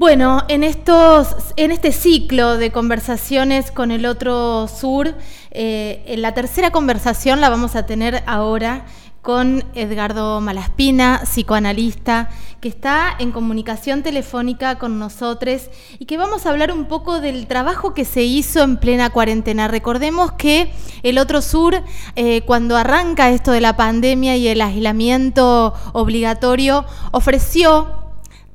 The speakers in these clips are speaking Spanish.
Bueno, en, estos, en este ciclo de conversaciones con el otro sur, eh, en la tercera conversación la vamos a tener ahora con Edgardo Malaspina, psicoanalista, que está en comunicación telefónica con nosotros y que vamos a hablar un poco del trabajo que se hizo en plena cuarentena. Recordemos que el Otro Sur, eh, cuando arranca esto de la pandemia y el aislamiento obligatorio, ofreció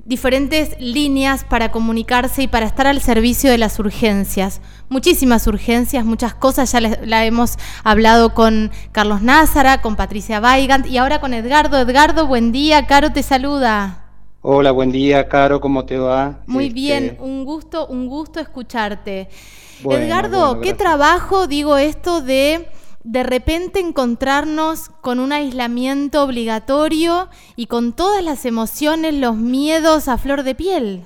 diferentes líneas para comunicarse y para estar al servicio de las urgencias. Muchísimas urgencias, muchas cosas, ya la hemos hablado con Carlos Názara, con Patricia Weigand y ahora con Edgardo. Edgardo, buen día, Caro te saluda. Hola, buen día, Caro, ¿cómo te va? Muy este, bien, un gusto, un gusto escucharte. Edgardo, ¿qué trabajo, digo esto de de repente encontrarnos con un aislamiento obligatorio y con todas las emociones, los miedos a flor de piel.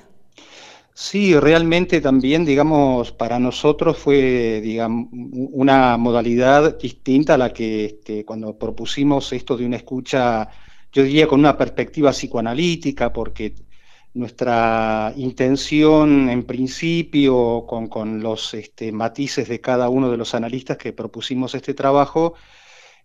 Sí, realmente también, digamos, para nosotros fue, digamos, una modalidad distinta a la que este, cuando propusimos esto de una escucha, yo diría con una perspectiva psicoanalítica, porque nuestra intención en principio, con, los este, matices de cada uno de los analistas que propusimos este trabajo,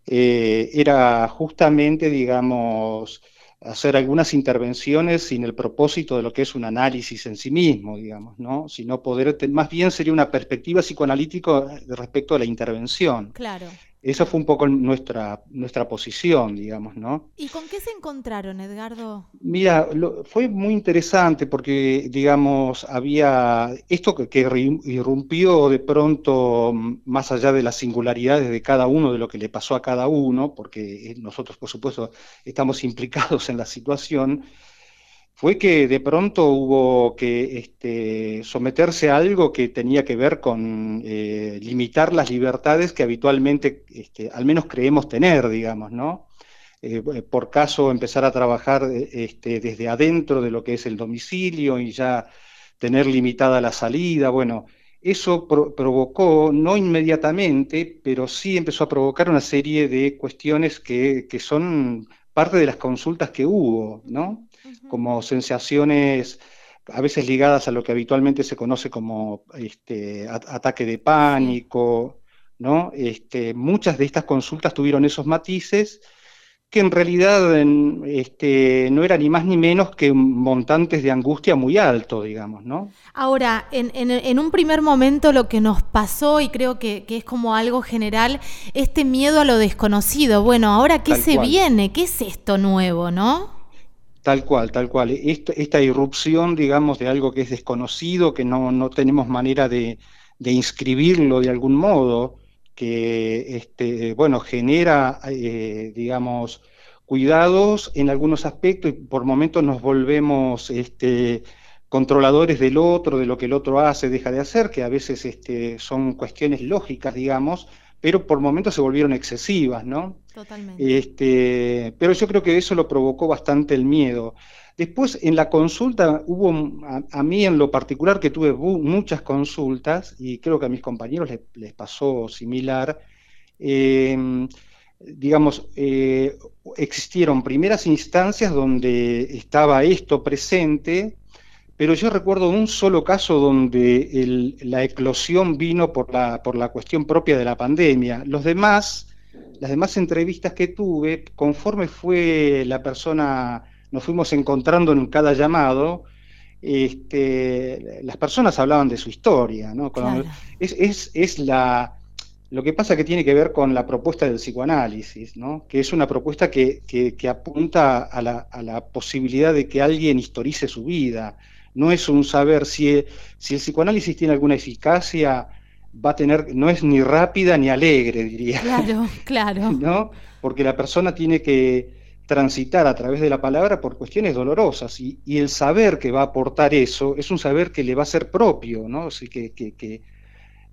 eh, era justamente, digamos, hacer algunas intervenciones sin el propósito de lo que es un análisis en sí mismo, digamos, ¿no? Sino poder, más bien sería una perspectiva psicoanalítica respecto a la intervención. Claro. Esa fue un poco nuestra, nuestra posición, digamos, ¿no? ¿Y con qué se encontraron, Edgardo? Mira, fue muy interesante porque, digamos, había esto que, que, irrumpió de pronto más allá de las singularidades de cada uno, de lo que le pasó a cada uno, porque eh, nosotros, por supuesto, estamos implicados en la situación, fue que de pronto hubo que este, someterse a algo que tenía que ver con eh, limitar las libertades que habitualmente, este, al menos creemos tener, digamos, ¿no? Eh, por caso, empezar a trabajar este, desde adentro de lo que es el domicilio y ya tener limitada la salida, bueno, eso provocó, no inmediatamente, pero sí empezó a provocar una serie de cuestiones que, que son parte de las consultas que hubo, ¿no? Como sensaciones a veces ligadas a lo que habitualmente se conoce como este, ataque de pánico, ¿no? Este, muchas de estas consultas tuvieron esos matices que en realidad este, no eran ni más ni menos que montantes de angustia muy alto, digamos, ¿no? Ahora, en, un primer momento lo que nos pasó, y creo que, es como algo general, este miedo a lo desconocido. Bueno, ahora, ¿qué se viene? ¿Qué es esto nuevo, no? Tal cual, tal cual. Esta, irrupción, digamos, de algo que es desconocido, que no, tenemos manera de, inscribirlo de algún modo, que, este, bueno, genera, eh, digamos, cuidados en algunos aspectos y por momentos nos volvemos este, controladores del otro, de lo que el otro hace, deja de hacer, que a veces este, son cuestiones lógicas, digamos, pero por momentos se volvieron excesivas, ¿no? Totalmente. Este, pero yo creo que eso lo provocó bastante el miedo. Después, en la consulta, hubo, a, mí en lo particular, que tuve muchas consultas, y creo que a mis compañeros les, pasó similar, em, digamos, eh, existieron primeras instancias donde estaba esto presente, pero yo recuerdo un solo caso donde la eclosión vino por la, por la cuestión propia de la pandemia. Los demás, las demás entrevistas que tuve, conforme fue la persona, nos fuimos encontrando en cada llamado, este, las personas hablaban de su historia, ¿no? Es, es, la, lo que pasa que tiene que ver con la propuesta del psicoanálisis, ¿no? que es una propuesta que, que, apunta a la, a la, posibilidad de que alguien historice su vida, no es un saber si, si el psicoanálisis tiene alguna eficacia, va a tener, no es ni rápida ni alegre, diría. Claro, claro. ¿No? Porque la persona tiene que transitar a través de la palabra por cuestiones dolorosas y, el saber que va a aportar eso es un saber que le va a ser propio, ¿no? Así que, que,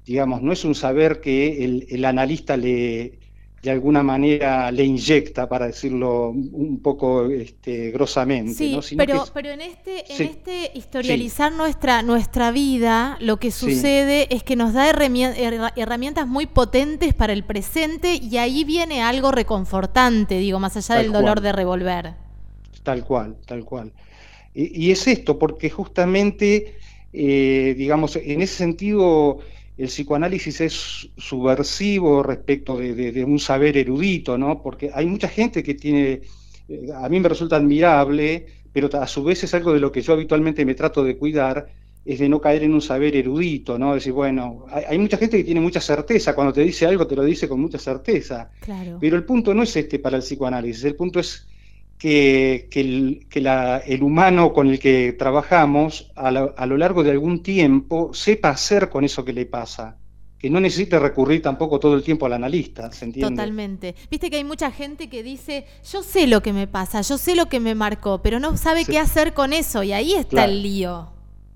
digamos, no es un saber que el, el analista le, de alguna manera le inyecta, para decirlo un poco este, grosamente. Sí, pero, pero en este, en este historializar nuestra, nuestra vida, lo que sucede es que nos da herramientas muy potentes para el presente y ahí viene algo reconfortante, digo, más allá del dolor de revolver. Tal cual, tal cual. Y, es esto, porque justamente, eh, digamos, en ese sentido, el psicoanálisis es subversivo respecto de, un saber erudito, ¿no? Porque hay mucha gente que tiene, eh, a mí me resulta admirable, pero a su vez es algo de lo que yo habitualmente me trato de cuidar, es de no caer en un saber erudito, ¿no? Decir, bueno, hay, mucha gente que tiene mucha certeza, cuando te dice algo te lo dice con mucha certeza. Claro. Pero el punto no es este para el psicoanálisis, el punto es que, el, humano con el que trabajamos a, lo largo de algún tiempo sepa hacer con eso que le pasa que no necesite recurrir tampoco todo el tiempo al analista, ¿se entiende? Totalmente. Viste que hay mucha gente que dice, yo sé lo que me pasa, yo sé lo que me marcó, pero no sabe qué hacer con eso y ahí está el lío.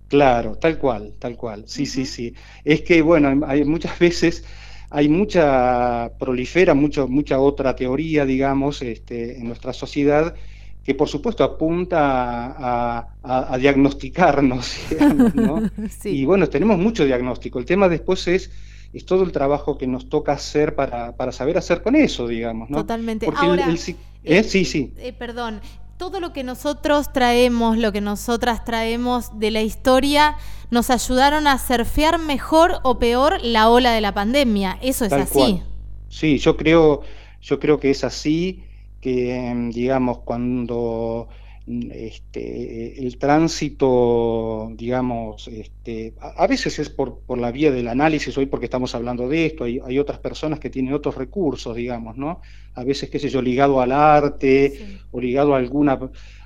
Claro, tal cual, tal cual. Sí, sí, sí. Es que, bueno, hay muchas veces hay mucha, prolifera mucho, mucha otra teoría, digamos, este, en nuestra sociedad que por supuesto apunta a, diagnosticarnos, ¿no? Y bueno, tenemos mucho diagnóstico. El tema después es, es todo el trabajo que nos toca hacer para, para saber hacer con eso, digamos, ¿no? Totalmente. Ahora, ¿eh? sí, sí. Eh, perdón, todo lo que nosotros traemos, lo que nosotras traemos de la historia, nos ayudaron a surfear mejor o peor la ola de la pandemia. Eso es así. Sí, yo creo, yo creo que es así, que digamos, cuando este, el tránsito, digamos, este, a, veces es por, por, la vía del análisis, hoy porque estamos hablando de esto, hay, hay, otras personas que tienen otros recursos, digamos, ¿no? A veces, qué sé yo, ligado al arte o ligado a alguna,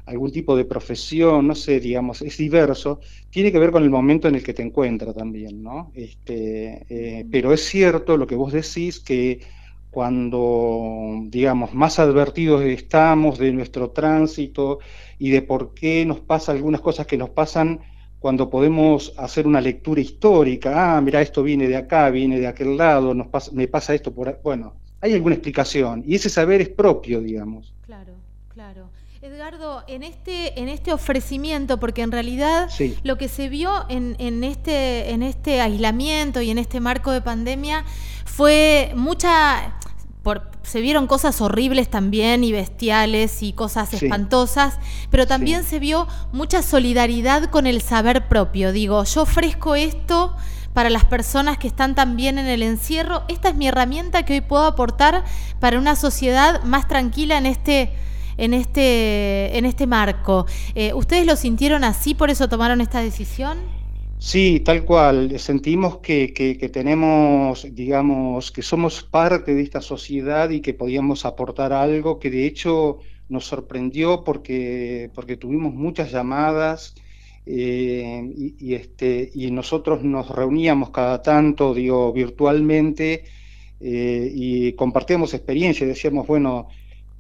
algún tipo de profesión, no sé, digamos, es diverso, tiene que ver con el momento en el que te encuentras también, ¿no? Este, eh, pero es cierto lo que vos decís que cuando, digamos, más advertidos estamos de nuestro tránsito y de por qué nos pasa algunas cosas que nos pasan cuando podemos hacer una lectura histórica, ah, mira, esto viene de acá, viene de aquel lado, nos pasa, me pasa esto por... Bueno, hay alguna explicación y ese saber es propio, digamos. Claro, claro. Edgardo, en este, en este ofrecimiento, porque en realidad lo que se vio en, en, este, en este aislamiento y en este marco de pandemia fue mucha se vieron cosas horribles también y bestiales y cosas espantosas, pero también se vio mucha solidaridad con el saber propio. Digo, yo ofrezco esto para las personas que están también en el encierro. Esta es mi herramienta que hoy puedo aportar para una sociedad más tranquila en este, en este, en este marco. Eh, ¿Ustedes lo sintieron así, por eso tomaron esta decisión? Sí, tal cual. Sentimos que, que, tenemos, digamos, que somos parte de esta sociedad y que podíamos aportar algo que de hecho nos sorprendió porque, porque tuvimos muchas llamadas eh, y, este, y nosotros nos reuníamos cada tanto, digo, virtualmente eh, y compartíamos experiencias. Decíamos, bueno,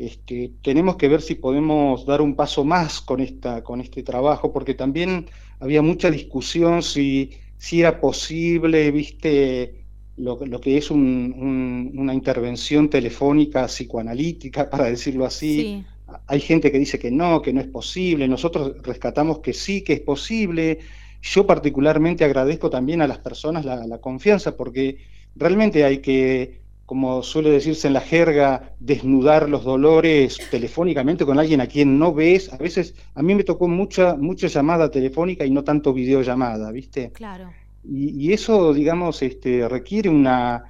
este, tenemos que ver si podemos dar un paso más con, esta, con este trabajo, porque también había mucha discusión si, si era posible, viste, lo, que es una intervención telefónica psicoanalítica, para decirlo así. Hay gente que dice que no, que no es posible. Nosotros rescatamos que sí, que es posible. Yo particularmente agradezco también a las personas la confianza, porque realmente hay que como suele decirse en la jerga, desnudar los dolores telefónicamente con alguien a quien no ves. A veces, a mí me tocó mucha, mucha llamada telefónica y no tanto videollamada, ¿viste? Claro. Y, eso, digamos, este, requiere una,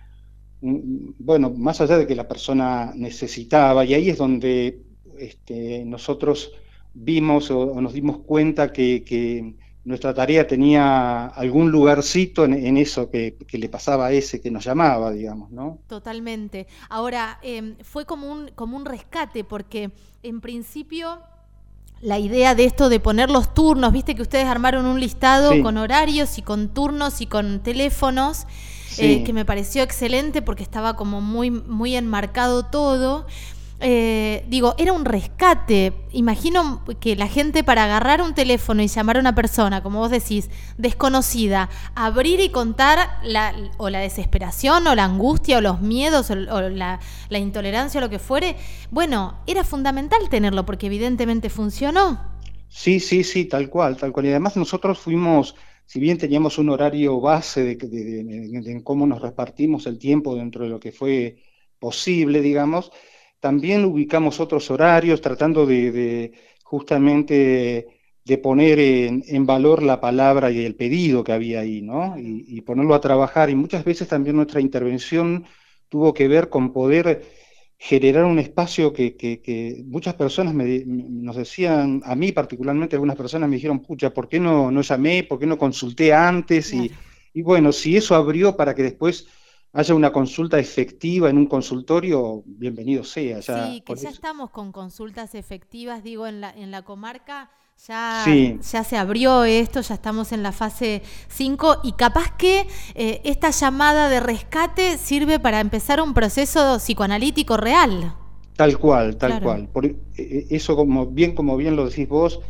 bueno, más allá de que la persona necesitaba, y ahí es donde este, nosotros vimos o, nos dimos cuenta que, que nuestra tarea tenía algún lugarcito en, eso que, le pasaba a ese que nos llamaba, digamos, ¿no? Totalmente. Ahora, em, fue como un, como un rescate, porque en principio la idea de esto de poner los turnos, viste que ustedes armaron un listado con horarios y con turnos y con teléfonos, eh, que me pareció excelente porque estaba como muy, muy enmarcado todo. Eh, digo, era un rescate. Imagino que la gente para agarrar un teléfono y llamar a una persona, como vos decís, desconocida, abrir y contar la, o la desesperación o la angustia o los miedos o, la, intolerancia o lo que fuere, bueno, era fundamental tenerlo porque evidentemente funcionó. Sí, sí, sí, tal cual, tal cual. Y además nosotros fuimos, si bien teníamos un horario base de, de cómo nos repartimos el tiempo dentro de lo que fue posible, digamos, también ubicamos otros horarios tratando de, justamente de poner en, valor la palabra y el pedido que había ahí, ¿no? Y, ponerlo a trabajar. Y muchas veces también nuestra intervención tuvo que ver con poder generar un espacio que, muchas personas nos decían, a mí particularmente algunas personas me dijeron, pucha, ¿por qué no, no llamé? ¿Por qué no consulté antes? Y, y bueno, si eso abrió para que después haya una consulta efectiva en un consultorio, bienvenido sea. sí, que ya estamos con consultas efectivas, digo, en la, en la comarca ya, ya se abrió esto, ya estamos en la fase 5 y capaz que eh, esta llamada de rescate sirve para empezar un proceso psicoanalítico real. Tal cual, tal cual. Por, eh, eh, eso, como bien, como bien lo decís vos,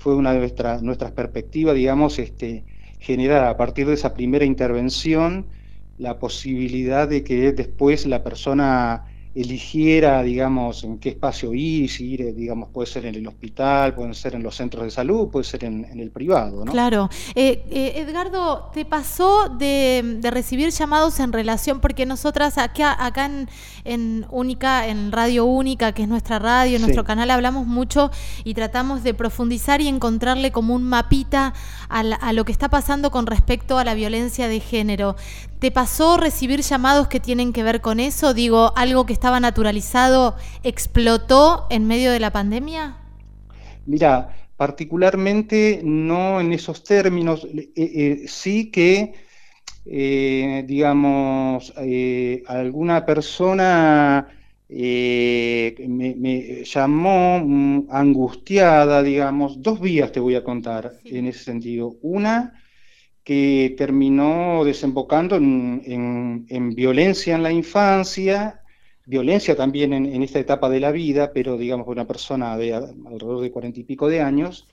fue una de nuestras nuestras perspectivas, digamos, este, generar a partir de esa primera intervención la posibilidad de que después la persona eligiera, digamos, en qué espacio ir, si ir, digamos, puede ser en el hospital, puede ser en los centros de salud, puede ser en, el privado, ¿no? Claro. Eh, eh, Edgardo, ¿te pasó de, recibir llamados en relación, porque nosotras acá, acá en, Única, en Radio Única, que es nuestra radio, nuestro canal, hablamos mucho y tratamos de profundizar y encontrarle como un mapita a, a lo que está pasando con respecto a la violencia de género. ¿Te pasó recibir llamados que tienen que ver con eso? Digo, algo que estaba naturalizado explotó en medio de la pandemia. Mira, particularmente no en esos términos, eh, eh, sí que, eh, digamos, alguna persona me, llamó mm, angustiada, digamos, dos vías te voy a contar en ese sentido. Una, que terminó desembocando en, violencia en la infancia, violencia también en, esta etapa de la vida, pero digamos una persona de alrededor de cuarenta y pico de años.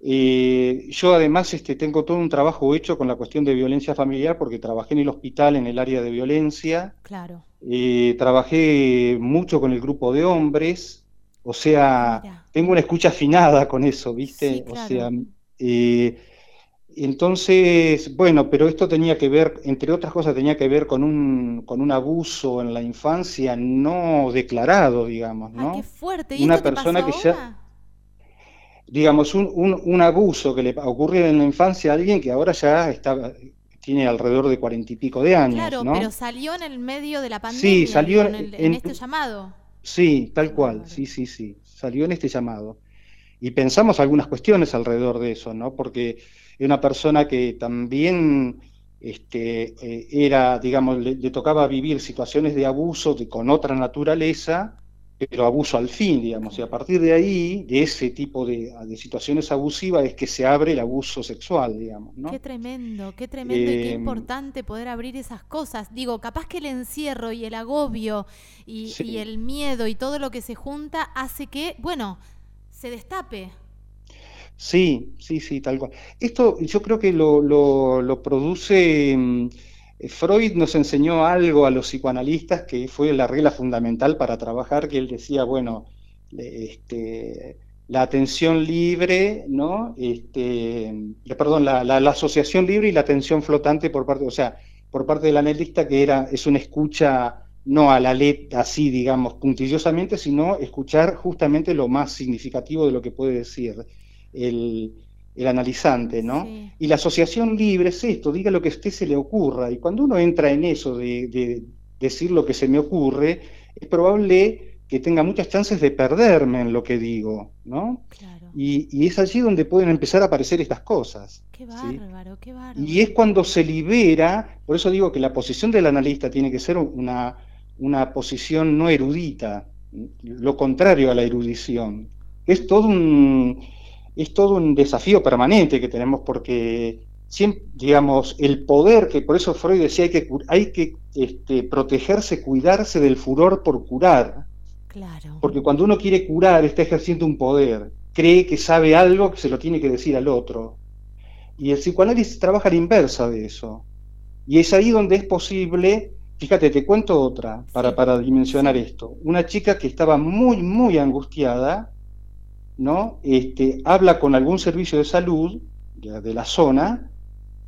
Eh, yo además este, tengo todo un trabajo hecho con la cuestión de violencia familiar porque trabajé en el hospital en el área de violencia. Claro. Eh, trabajé mucho con el grupo de hombres, o sea, tengo una escucha afinada con eso, ¿viste? O sea, eh, entonces, bueno, pero esto tenía que ver, entre otras cosas, tenía que ver con un, con un abuso en la infancia no declarado, digamos, ¿no? qué fuerte. ¿Y Una persona que ya, digamos, un, un, abuso que le ocurrió en la infancia a alguien que ahora ya está, tiene alrededor de cuarenta y pico de años. Claro, pero salió en el medio de la pandemia. Sí, salió en, este llamado. Sí, tal cual, sí, sí, sí, salió en este llamado. Y pensamos algunas cuestiones alrededor de eso, ¿no? Porque una persona que también este, eh, era, digamos, le, tocaba vivir situaciones de abuso de, con otra naturaleza, pero abuso al fin, digamos, y a partir de ahí, de ese tipo de, situaciones abusivas, es que se abre el abuso sexual, digamos. ¿no? Qué tremendo, qué tremendo y qué em, importante poder abrir esas cosas. Digo, capaz que el encierro y el agobio y, y el miedo y todo lo que se junta hace que, bueno, se destape. Sí, sí, sí, tal cual. Esto yo creo que lo, lo, produce, mm, eh, Freud nos enseñó algo a los psicoanalistas que fue la regla fundamental para trabajar, que él decía, bueno, este, la atención libre, ¿no? Este, perdón, la, la, asociación libre y la atención flotante por parte, o sea, por parte del analista que era, es una escucha no a la letra así, digamos, puntillosamente, sino escuchar justamente lo más significativo de lo que puede decir el, analizante, ¿no? Y la asociación libre es esto, diga lo que a usted se le ocurra. Y cuando uno entra en eso de, decir lo que se me ocurre, es probable que tenga muchas chances de perderme en lo que digo, ¿no? Y, es allí donde pueden empezar a aparecer estas cosas. Qué bárbaro, qué bárbaro. Y es cuando se libera, por eso digo que la posición del analista tiene que ser una, una posición no erudita, lo contrario a la erudición. Es todo un, es todo un desafío permanente que tenemos porque, digamos, el poder, que por eso Freud decía hay que, hay que este, protegerse, cuidarse del furor por curar. Claro. Porque cuando uno quiere curar está ejerciendo un poder, cree que sabe algo que se lo tiene que decir al otro. Y el psicoanálisis trabaja a la inversa de eso. Y es ahí donde es posible, fíjate, te cuento otra para, para dimensionar esto. Una chica que estaba muy, muy angustiada, ¿no? Este, habla con algún servicio de salud de, la zona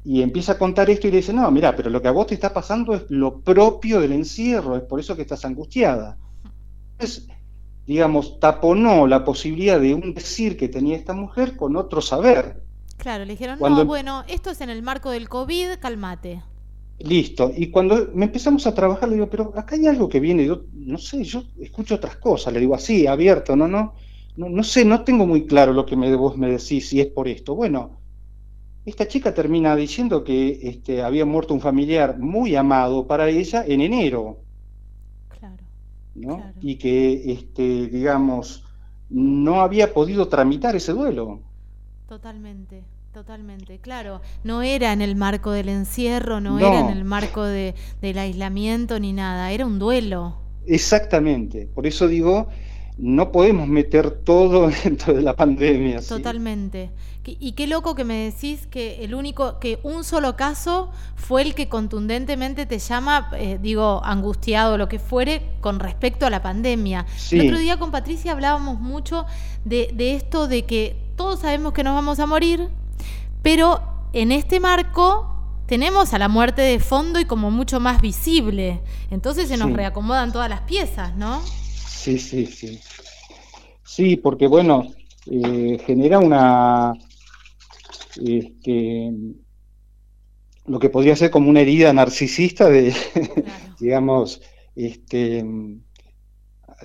y empieza a contar esto y le dice, no, mira, pero lo que a vos te está pasando es lo propio del encierro, es por eso que estás angustiada. Entonces, digamos, taponó la posibilidad de un decir que tenía esta mujer con otro saber. Claro, le dijeron, no, bueno, esto es en el marco del COVID, calmate. Listo. Y cuando me empezamos a trabajar, le digo, pero acá hay algo que viene, yo no sé, yo escucho otras cosas, le digo así, abierto, no, no, no, no sé, no tengo muy claro lo que me, vos me decís si es por esto. Bueno, esta chica termina diciendo que este, había muerto un familiar muy amado para ella en enero. Claro. ¿no? Y que, este, digamos, no había podido tramitar ese duelo. Totalmente. Totalmente, claro. No era en el marco del encierro, no, era en el marco de, del aislamiento ni nada, era un duelo. Exactamente, por eso digo, no podemos meter todo dentro de la pandemia. Totalmente. Y qué loco que me decís que el único, que un solo caso fue el que contundentemente te llama, eh, digo, angustiado, lo que fuere, con respecto a la pandemia. El otro día con Patricia hablábamos mucho de, de esto de que todos sabemos que nos vamos a morir, pero en este marco tenemos a la muerte de fondo y como mucho más visible. Entonces se nos reacomodan todas las piezas, ¿no? Sí, sí, sí. Sí, porque bueno, eh, genera una... Este, lo que podría ser como una herida narcisista de, digamos, este,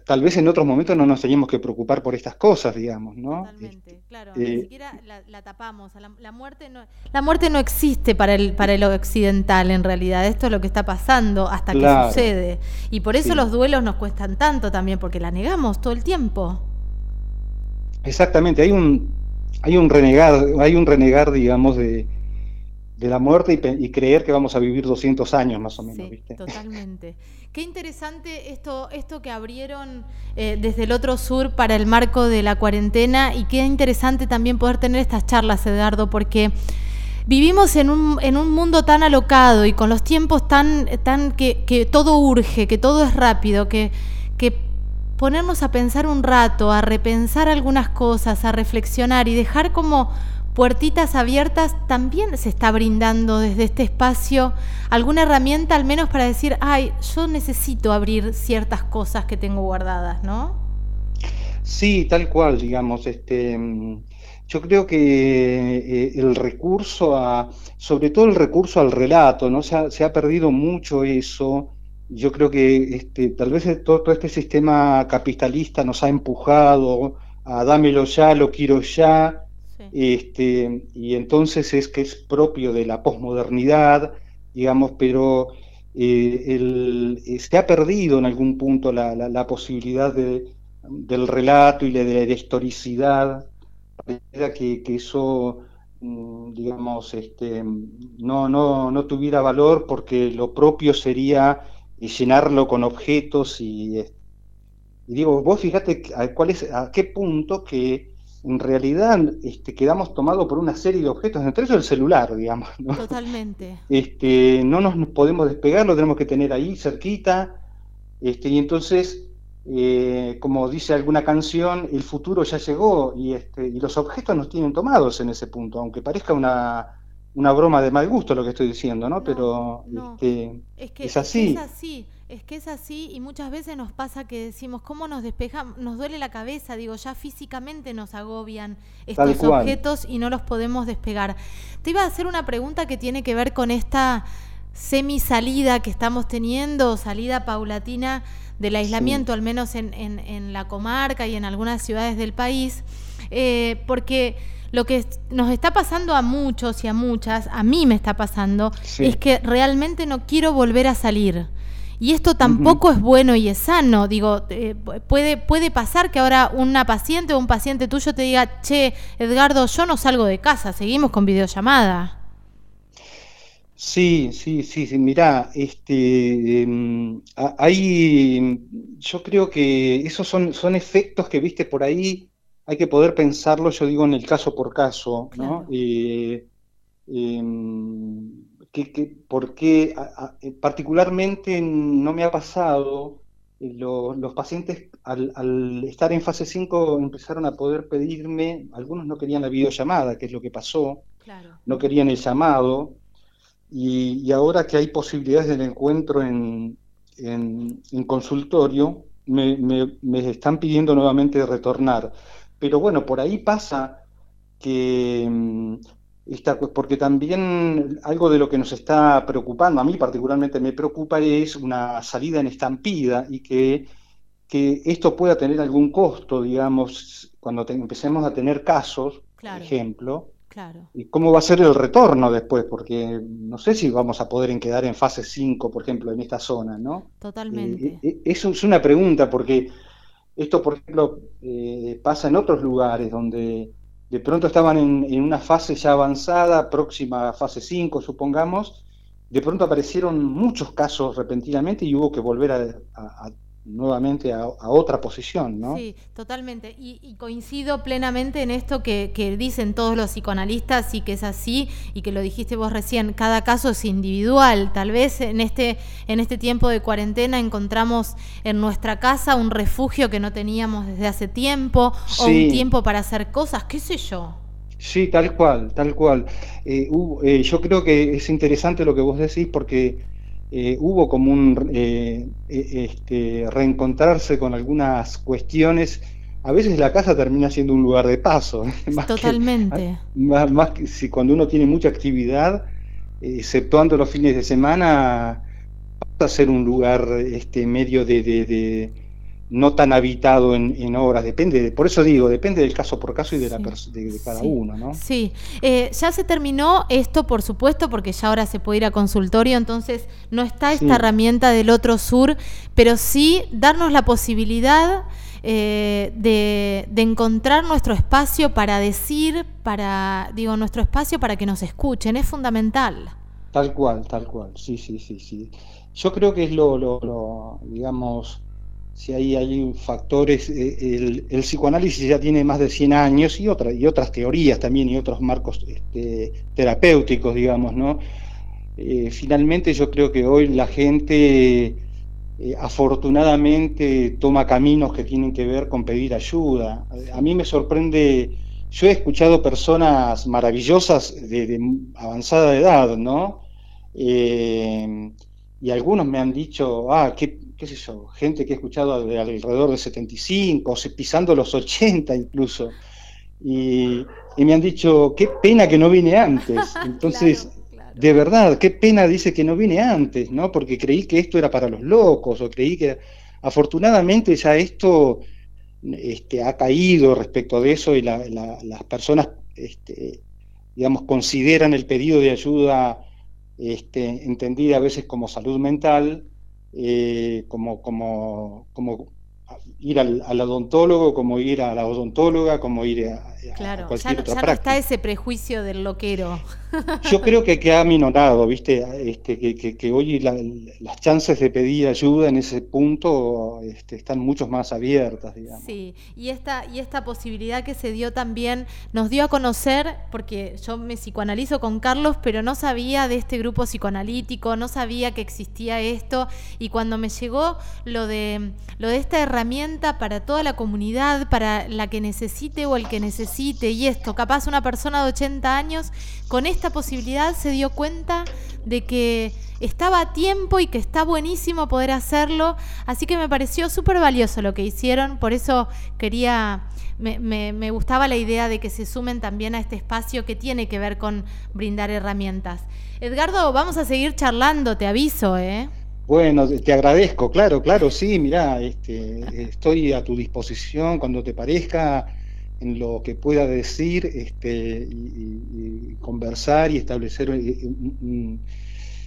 tal vez en otros momentos no nos teníamos que preocupar por estas cosas, digamos, ¿no? Totalmente, este, claro, ni eh, siquiera la, tapamos. La, muerte no, la muerte no existe para el, para el occidental, en realidad. Esto es lo que está pasando hasta que sucede. Y por eso los duelos nos cuestan tanto también, porque la negamos todo el tiempo. Exactamente, hay un, hay un renegar, hay un renegar, digamos, de, de la muerte y, creer que vamos a vivir 200 años más o menos. Sí, totalmente. Qué interesante esto, esto que abrieron eh, desde el otro sur para el marco de la cuarentena y qué interesante también poder tener estas charlas, Edgardo, porque vivimos en un, en un mundo tan alocado y con los tiempos tan, tan que, que todo urge, que todo es rápido, que, que ponernos a pensar un rato, a repensar algunas cosas, a reflexionar y dejar como puertitas abiertas, también se está brindando desde este espacio alguna herramienta al menos para decir, ay, yo necesito abrir ciertas cosas que tengo guardadas, ¿no? Sí, tal cual, digamos, este, yo creo que eh, el recurso a, sobre todo el recurso al relato, ¿no? Se ha, se ha perdido mucho eso. Yo creo que este, tal vez todo este sistema capitalista nos ha empujado a dámelo ya, lo quiero ya, este, y entonces es que es propio de la posmodernidad, digamos, pero eh, eh, se ha perdido en algún punto la, posibilidad del relato y de la historicidad, que, eso, mm, digamos, este, no, no, no tuviera valor porque lo propio sería llenarlo con objetos y, y digo, vos fíjate a, cuál a qué punto que en realidad este, quedamos tomados por una serie de objetos, entre ellos el celular, digamos. Totalmente. Este, no nos podemos despegar, lo tenemos que tener ahí cerquita, este, y entonces, eh, como dice alguna canción, el futuro ya llegó y, este, y los objetos nos tienen tomados en ese punto, aunque parezca una, una broma de mal gusto lo que estoy diciendo, ¿no? Pero Este, es, que, es así. Es así. Es que es así y muchas veces nos pasa que decimos, ¿cómo nos despejamos? Nos duele la cabeza, digo, ya físicamente nos agobian estos objetos y no los podemos despegar. Te iba a hacer una pregunta que tiene que ver con esta semi-salida que estamos teniendo, salida paulatina del aislamiento, al menos en, en, la comarca y en algunas ciudades del país, eh, porque lo que nos está pasando a muchos y a muchas, a mí me está pasando, es que realmente no quiero volver a salir. Y esto tampoco es bueno y es sano. Digo, eh, puede, puede pasar que ahora una paciente o un paciente tuyo te diga, che, Edgardo, yo no salgo de casa, seguimos con videollamada. Sí, sí, sí, sí. Mirá, este, em, hay, yo creo que esos son, son efectos que viste por ahí, hay que poder pensarlo, yo digo, en el caso por caso, ¿no? Eh, que, porque eh, particularmente no me ha pasado, eh, los pacientes al, estar en fase 5 empezaron a poder pedirme, algunos no querían la videollamada, que es lo que pasó, no querían el llamado, y, ahora que hay posibilidades del encuentro en, en, consultorio, me, están pidiendo nuevamente retornar. Pero bueno, por ahí pasa que, mm, porque también algo de lo que nos está preocupando, a mí particularmente me preocupa, es una salida en estampida y que, que esto pueda tener algún costo, digamos, cuando empecemos a tener casos, por ejemplo, Claro. ¿Y cómo va a ser el retorno después? Porque no sé si vamos a poder quedar en fase 5, por ejemplo, en esta zona, ¿no? Totalmente. Eh, eh, eso es una pregunta, porque esto, por ejemplo, eh, pasa en otros lugares donde de pronto estaban en, una fase ya avanzada, próxima a fase 5, supongamos, de pronto aparecieron muchos casos repentinamente y hubo que volver a nuevamente a, otra posición, ¿no? Sí, totalmente. Y, coincido plenamente en esto que, dicen todos los psicoanalistas y que es así, y que lo dijiste vos recién, cada caso es individual. Tal vez en este, en este tiempo de cuarentena encontramos en nuestra casa un refugio que no teníamos desde hace tiempo, o un tiempo para hacer cosas, qué sé yo. Sí, tal cual, tal cual. Eh, eh, yo creo que es interesante lo que vos decís porque eh, hubo como un eh, e, este, reencontrarse con algunas cuestiones. A veces la casa termina siendo un lugar de paso. Totalmente. más, que si cuando uno tiene mucha actividad, exceptuando los fines de semana, pasa a ser un lugar este, medio de no tan habitado en, en, obras, depende, por eso digo, depende del caso por caso y de, la de, cada uno, ¿no? Sí, eh, ya se terminó esto, por supuesto, porque ya ahora se puede ir a consultorio, entonces no está esta herramienta del otro sur, pero sí darnos la posibilidad eh, de, de, encontrar nuestro espacio para decir, para, digo, nuestro espacio para que nos escuchen, es fundamental. Tal cual, tal cual, sí, sí, sí, sí. Yo creo que es lo, lo, lo digamos, si ahí hay factores, eh, el, psicoanálisis ya tiene más de 100 años y, otra, y otras teorías también y otros marcos este, terapéuticos, digamos, ¿no? Eh, finalmente yo creo que hoy la gente eh, afortunadamente toma caminos que tienen que ver con pedir ayuda. A mí me sorprende, yo he escuchado personas maravillosas de, de avanzada edad, ¿no? y algunos me han dicho, ah, qué qué sé yo, gente que he escuchado de alrededor de 75, pisando los 80 incluso, y, me han dicho, qué pena que no vine antes. Entonces, de verdad, qué pena dice que no vine antes, ¿no? Porque creí que esto era para los locos, o creí que... Afortunadamente ya esto este, ha caído respecto de eso y las personas, este, digamos, consideran el pedido de ayuda este, entendida a veces como salud mental, eh, como, como, como ir al, odontólogo, como ir a la odontóloga, como ir a, claro, ya, no está ese prejuicio del loquero. Yo creo que, que ha minorado, ¿viste? Este, que, que, hoy las chances de pedir ayuda en ese punto este, están mucho más abiertas, digamos. Sí, y esta, y esta posibilidad que se dio también nos dio a conocer, porque yo me psicoanalizo con Carlos, pero no sabía de este grupo psicoanalítico, no sabía que existía esto, y cuando me llegó lo de, lo de esta herramienta para toda la comunidad, para la que necesite o el que necesite, y esto, capaz una persona de 80 años, con esta posibilidad se dio cuenta de que estaba a tiempo y que está buenísimo poder hacerlo, así que me pareció súper valioso lo que hicieron, por eso quería, me, me, gustaba la idea de que se sumen también a este espacio que tiene que ver con brindar herramientas. Edgardo, vamos a seguir charlando, te aviso, ¿eh? Bueno, te agradezco, claro, claro, sí, mira, este, estoy a tu disposición cuando te parezca en lo que pueda decir este, y, conversar y establecer eh,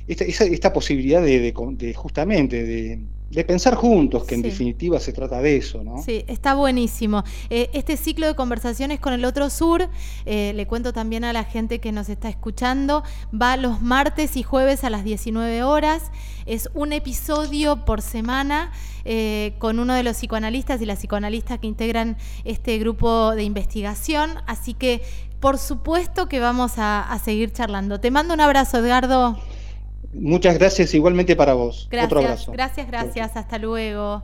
esta, esta, posibilidad de, de justamente de, de pensar juntos, que en definitiva se trata de eso, ¿no? Sí, está buenísimo. Eh, este ciclo de conversaciones con el otro sur, eh, le cuento también a la gente que nos está escuchando, va los martes y jueves a las 19 horas. Es un episodio por semana eh, con uno de los psicoanalistas y las psicoanalistas que integran este grupo de investigación. Así que, por supuesto que vamos a, a seguir charlando. Te mando un abrazo, Edgardo. Muchas gracias igualmente para vos. Gracias, Otro abrazo. gracias, gracias. Hasta luego.